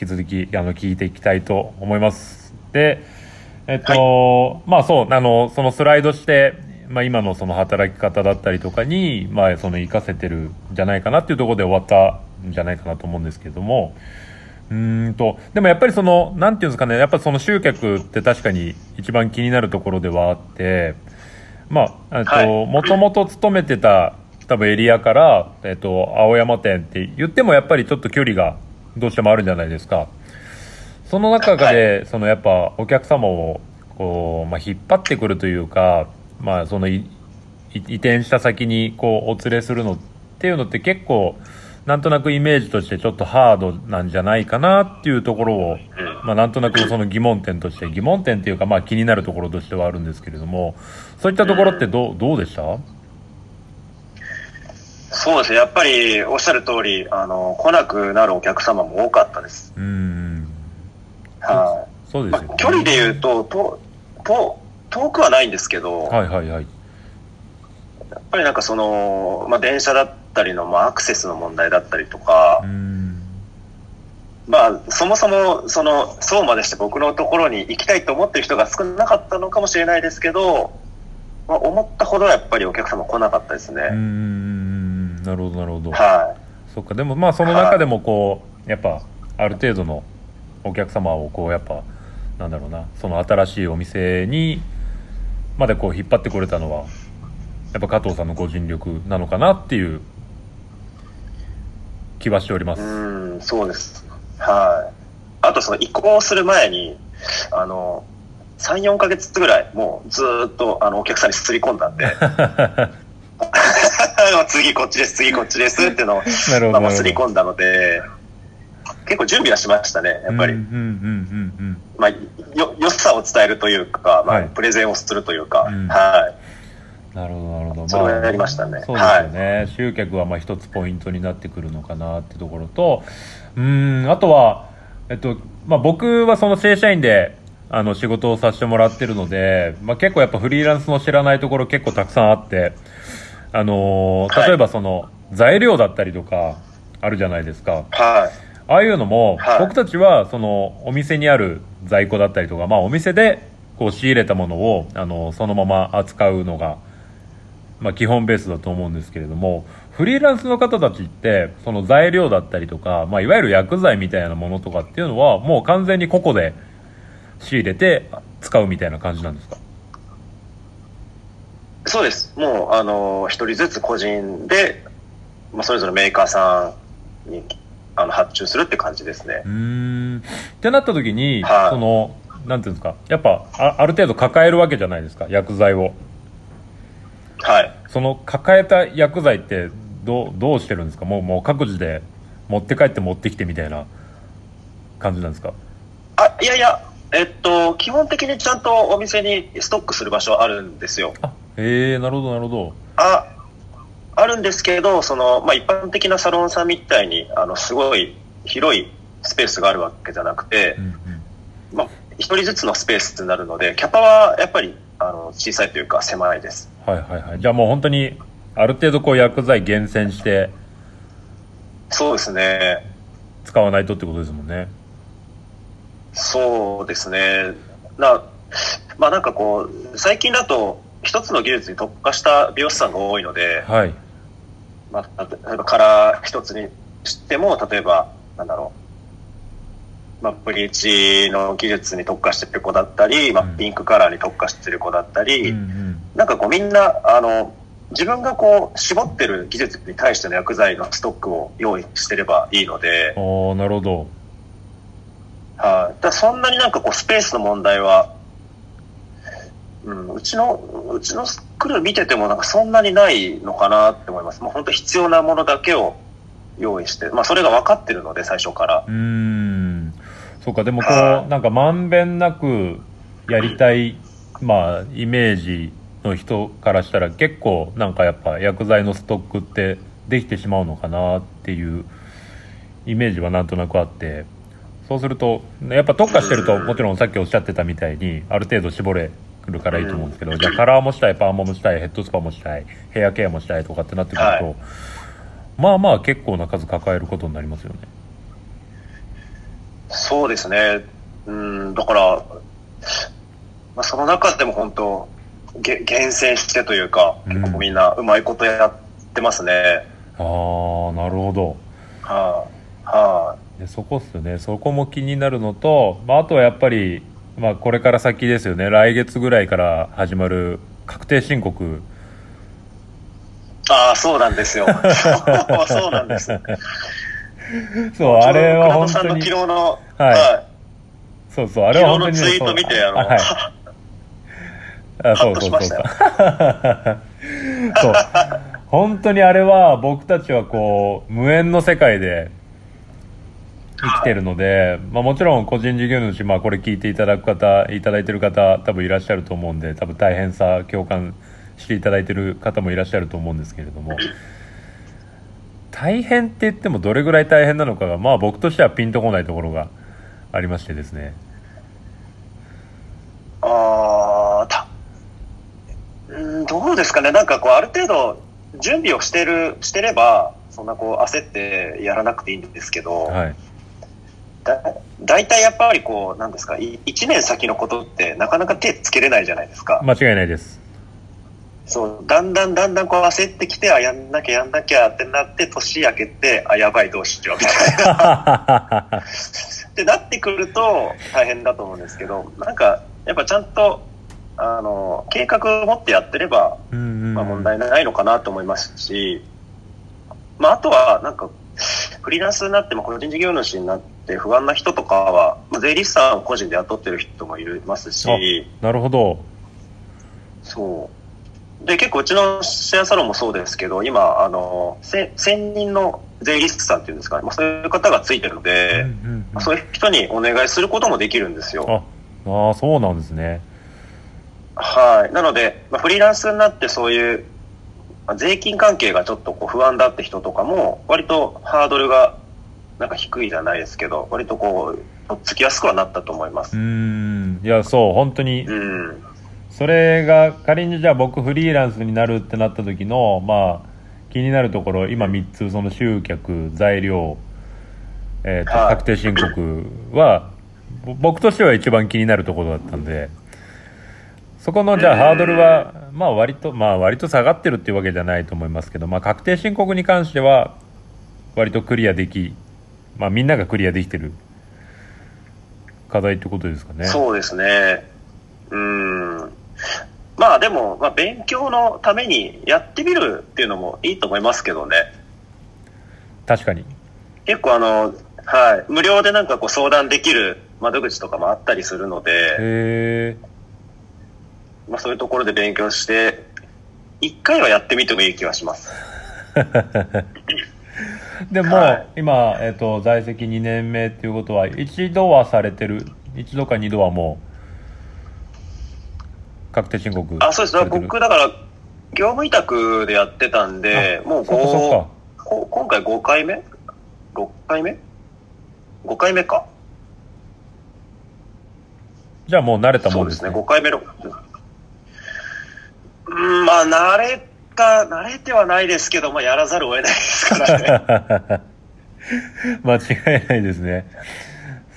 引き続きあの聞いていきたいと思います。でえっと、はい、まあそうあのそのスライドしてまあ、今のその働き方だったりとかに、まあ、その活かせてるんじゃないかなっていうところで終わったんじゃないかなと思うんですけども。うんとでもやっぱりそのなんていうんですかねやっぱその集客って確かに一番気になるところではあってまあともともと勤めてた多分エリアから、えっと、青山店って言ってもやっぱりちょっと距離がどうしてもあるじゃないですか。その中で、そのやっぱお客様をこう、まあ、引っ張ってくるというか、まあ、その移転した先にこうお連れするのっていうのって結構なんとなくイメージとしてちょっとハードなんじゃないかなっていうところを、まあ、なんとなくその疑問点として疑問点っていうかまあ気になるところとしてはあるんですけれどもそういったところってどうどうでした？そうですねやっぱりおっしゃる通りあの来なくなるお客様も多かったです。うんはい、そうですよ、ね、まあ、距離で言うととと遠くはないんですけど、はいはいはい。やっぱりなんかその、まあ、電車だったりの、まあ、アクセスの問題だったりとか、まあ、そもそも、その、そうまでして僕のところに行きたいと思ってる人が少なかったのかもしれないですけど、まあ、思ったほどやっぱりお客様来なかったですね。うん、なるほど、なるほど。はい。そっか、でもまあ、その中でもこう、はい、やっぱ、ある程度のお客様をこう、やっぱ、なんだろうな、その新しいお店に、までこう引っ張ってこれたのはやっぱ加藤さんのご尽力なのかなっていう気はしておりますうんそうですはいあとその移行する前にあの34か月ぐらいもうずっとあのお客さんにすり込んだんで 次こっちです次こっちですっていうのをまあ、まあ、すり込んだので結構準備はしましたね、やっぱり。まあ、よ、良さを伝えるというか、まあ、はい、プレゼンをするというか、うん、はい。なるほど、なるほど。それやりましたね。そうですよね。はい、集客はまあ一つポイントになってくるのかなってところと、うん、あとは、えっと、まあ僕はその正社員で、あの仕事をさせてもらってるので、まあ結構やっぱフリーランスの知らないところ結構たくさんあって、あのー、例えばその、材料だったりとか、あるじゃないですか。はい。ああいうのも、はい、僕たちはそのお店にある在庫だったりとか、まあ、お店でこう仕入れたものをあのそのまま扱うのが、まあ、基本ベースだと思うんですけれどもフリーランスの方たちってその材料だったりとか、まあ、いわゆる薬剤みたいなものとかっていうのはもう完全に個々で仕入れて使うみたいな感じなんですか？そうですもうあの一人ずつ個人で、まあ、それぞれメーカーさんにあの発注するって感じですね。うんってなった時に、はい、そのなんていうんですかやっぱあある程度抱えるわけじゃないですか薬剤を。はい。その抱えた薬剤ってどどうしてるんですか？もうもう各自で持って帰って持ってきてみたいな感じなんですか？あいやいやえっと基本的にちゃんとお店にストックする場所あるんですよ。あへえなるほどなるほど。ああるんですけど、その、まあ、一般的なサロンさんみたいに、あの、すごい広いスペースがあるわけじゃなくて、うんうん、まあ、一人ずつのスペースになるので、キャパはやっぱり、あの、小さいというか狭いです。はいはいはい。じゃあもう本当に、ある程度こう薬剤厳選して、そうですね。使わないとってことですもんね。そうですね。な、まあなんかこう、最近だと、一つの技術に特化した美容師さんが多いので、はい。まあ、例えばカラー一つにしても、例えば、なんだろう、まあ、ブリーチの技術に特化してる子だったり、まあ、ピンクカラーに特化してる子だったり、うんうん、なんかこうみんな、あの、自分がこう絞ってる技術に対しての薬剤のストックを用意してればいいので。ああ、なるほど。はい、あ、だそんなになんかこうスペースの問題はうん、うちの、うちのスクール見ててもなんかそんなにないのかなって思います。もう本当必要なものだけを用意して、まあそれが分かってるので最初から。うん。そうか、でもこう、なんかまんべんなくやりたい、まあイメージの人からしたら結構なんかやっぱ薬剤のストックってできてしまうのかなっていうイメージはなんとなくあって、そうすると、やっぱ特化してると、もちろんさっきおっしゃってたみたいに、ある程度絞れるからいいと思うんですけど、じゃあカラーもしたい、パーマもしたい、ヘッドスパもしたい、ヘアケアもしたいとかってなってくると、はい、まあまあ結構な数抱えることになりますよね。そうですね。うん、だから、まあ、その中でも本当、げ厳選してというか、結構みんなうまいことやってますね。ああ、なるほど。はい、はい、そこっすよね。そこも気になるのと、まあ、あとはやっぱり、まあ、これから先ですよね。来月ぐらいから始まる確定申告。ああ、そうなんですよ。そうなんです。そう、あれは本当に。昨日の、はい。はい、そうそう、あれは本当に。ツイート見て、あの、はい、あそうそうそう。そう。本当にあれは僕たちはこう、無縁の世界で生きてるので、まあもちろん個人事業主、まあこれ聞いていただく方、いただいてる方多分いらっしゃると思うんで、多分大変さ、共感していただいてる方もいらっしゃると思うんですけれども、大変って言ってもどれぐらい大変なのかが、まあ僕としてはピンとこないところがありましてですね。ああ、た、うん、どうですかね。なんかこう、ある程度準備をしてる、してれば、そんなこう焦ってやらなくていいんですけど、はい。だ大体やっぱりこう、なんですか、1年先のことってなかなか手つけれないじゃないですか。間違いないです。そう、だんだんだんだんこう焦ってきて、あ、やんなきゃやんなきゃってなって、年明けて、あ、やばい、どうしよう、みたいな。ってなってくると大変だと思うんですけど、なんか、やっぱちゃんと、あの、計画を持ってやってれば、まあ問題ないのかなと思いますし、まああとは、なんか、フリーランスになっても個人事業主になって不安な人とかは、まあ、税理士さんを個人で雇ってる人もいますし、なるほど。そう。で、結構うちのシェアサロンもそうですけど、今、あの、専任の税理士さんっていうんですかね、まあ、そういう方がついてるので、うんうんうん、そういう人にお願いすることもできるんですよ。ああ、そうなんですね。はい。なので、まあ、フリーランスになってそういう、まあ、税金関係がちょっとこう不安だって人とかも、割とハードルがなんか低いじゃないですけど、割とこう、とっつきやすくはなったと思います。うん。いや、そう、本当に。うん。それが仮にじゃあ僕フリーランスになるってなった時のまあ気になるところ今3つその集客材料、えーと、確定申告は僕としては一番気になるところだったんでそこのじゃあハードルはまあ割とまあ割と下がってるっていうわけじゃないと思いますけどまあ確定申告に関しては割とクリアできまあみんながクリアできてる課題ってことですかね。そうですね。うん。まあでも、まあ、勉強のためにやってみるっていうのもいいと思いますけどね。確かに。結構あの、はい、無料でなんかこう相談できる窓口とかもあったりするので、まあそういうところで勉強して、一回はやってみてもいい気はします。でも、はい、今、えっ、ー、と、在籍2年目っていうことは、一度はされてる、一度か二度はもう、確定申告あ、そうです。僕、だから、業務委託でやってたんで、もう5、今回5回目 ?6 回目 ?5 回目か。じゃあもう慣れたもんですね。そうですね、5回目の。うん、まあ、慣れた、慣れてはないですけど、まあ、やらざるを得ないですからね。間違いないですね。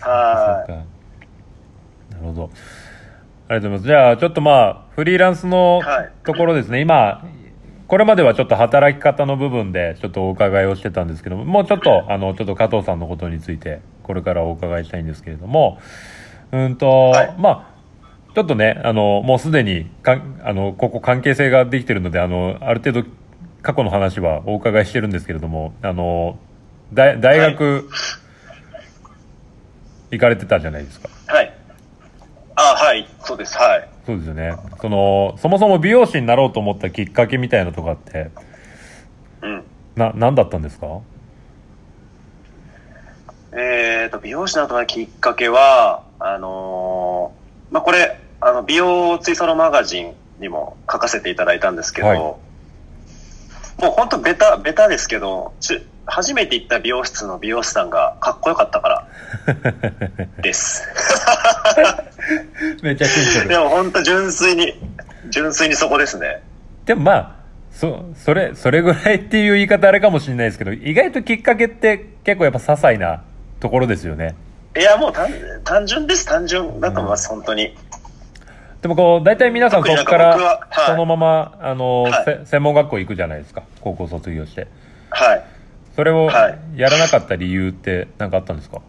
はい。なるほど。ありがとうございます。じゃあ、ちょっとまあ、フリーランスのところですね、はい、今、これまではちょっと働き方の部分でちょっとお伺いをしてたんですけども、もうちょっと、あの、ちょっと加藤さんのことについて、これからお伺いしたいんですけれども、うんと、はい、まあ、ちょっとね、あの、もうすでに、かあの、ここ関係性ができてるので、あの、ある程度、過去の話はお伺いしてるんですけれども、あの、大大学、行かれてたじゃないですか。はい。あはい、そうです、はい。そうですよね。その、そもそも美容師になろうと思ったきっかけみたいなとかって、うん。な、何だったんですか？えっ、ー、と、美容師になったきっかけは、あのー、まあ、これ、あの、美容ツイサロマガジンにも書かせていただいたんですけど、はい、もう本当ベタ、ベタですけど、ち初めて行った美容室の美容師さんがかっこよかったから です。めっちゃシンプル。でも本当純粋に、純粋にそこですね。でもまあ、そ、それ、それぐらいっていう言い方あれかもしれないですけど、意外ときっかけって結構やっぱ些細なところですよね。いや、もう単単純です、単純だと思います、うん、本当に。でもこう、大体皆さんそこから、そのまま、あの、はい、専門学校行くじゃないですか。高校卒業して。はい。それをやらなかった理由って何かあったんですか、はい、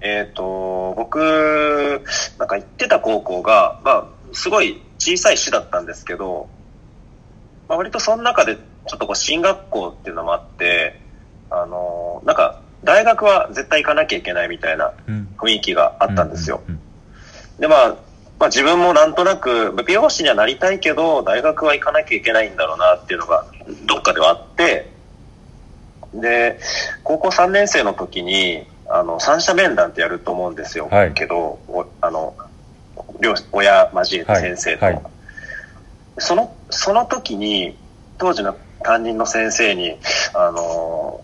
えっ、ー、と、僕、なんか行ってた高校が、まあ、すごい小さい市だったんですけど、まあ、割とその中でちょっとこう進学校っていうのもあって、あの、なんか大学は絶対行かなきゃいけないみたいな雰囲気があったんですよ。で、まあ、まあ自分もなんとなく美容師にはなりたいけど、大学は行かなきゃいけないんだろうなっていうのがどっかではあって、で、高校3年生の時に、あの、三者面談ってやると思うんですよ。はい、けど、あの、両親交えて先生と、はいはい、そのその時に当時の担任の先生にあの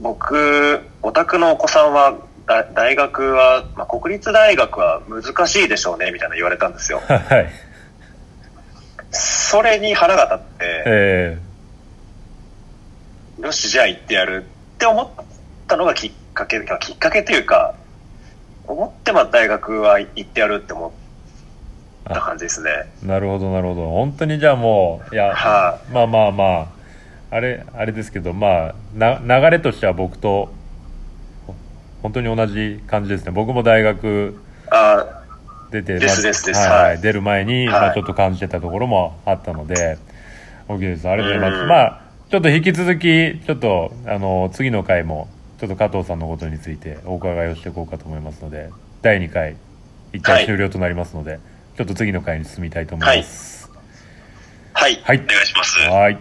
僕お宅のお子さんは大学は、まあ、国立大学は難しいでしょうねみたいな言われたんですよ。はい、それに腹が立って、えー、よしじゃあ行ってやるって思ったのがきっかけきっかけというか思ってま大学は行ってやるって思った感じですね。なるほどなるほど。本当にじゃあもういや、はあ、まあまあまああれあれですけどまあな流れとしては僕と本当に同じ感じですね。僕も大学出て、はい、出る前に、まあ、ちょっと感じてたところもあったので OK です。ありがとうございますまあちょっと引き続きちょっとあの次の回もちょっと加藤さんのことについてお伺いをしていこうかと思いますので第2回一回終了となりますので、はい、ちょっと次の回に進みたいと思います。はい、はい、はい、お願いします。はい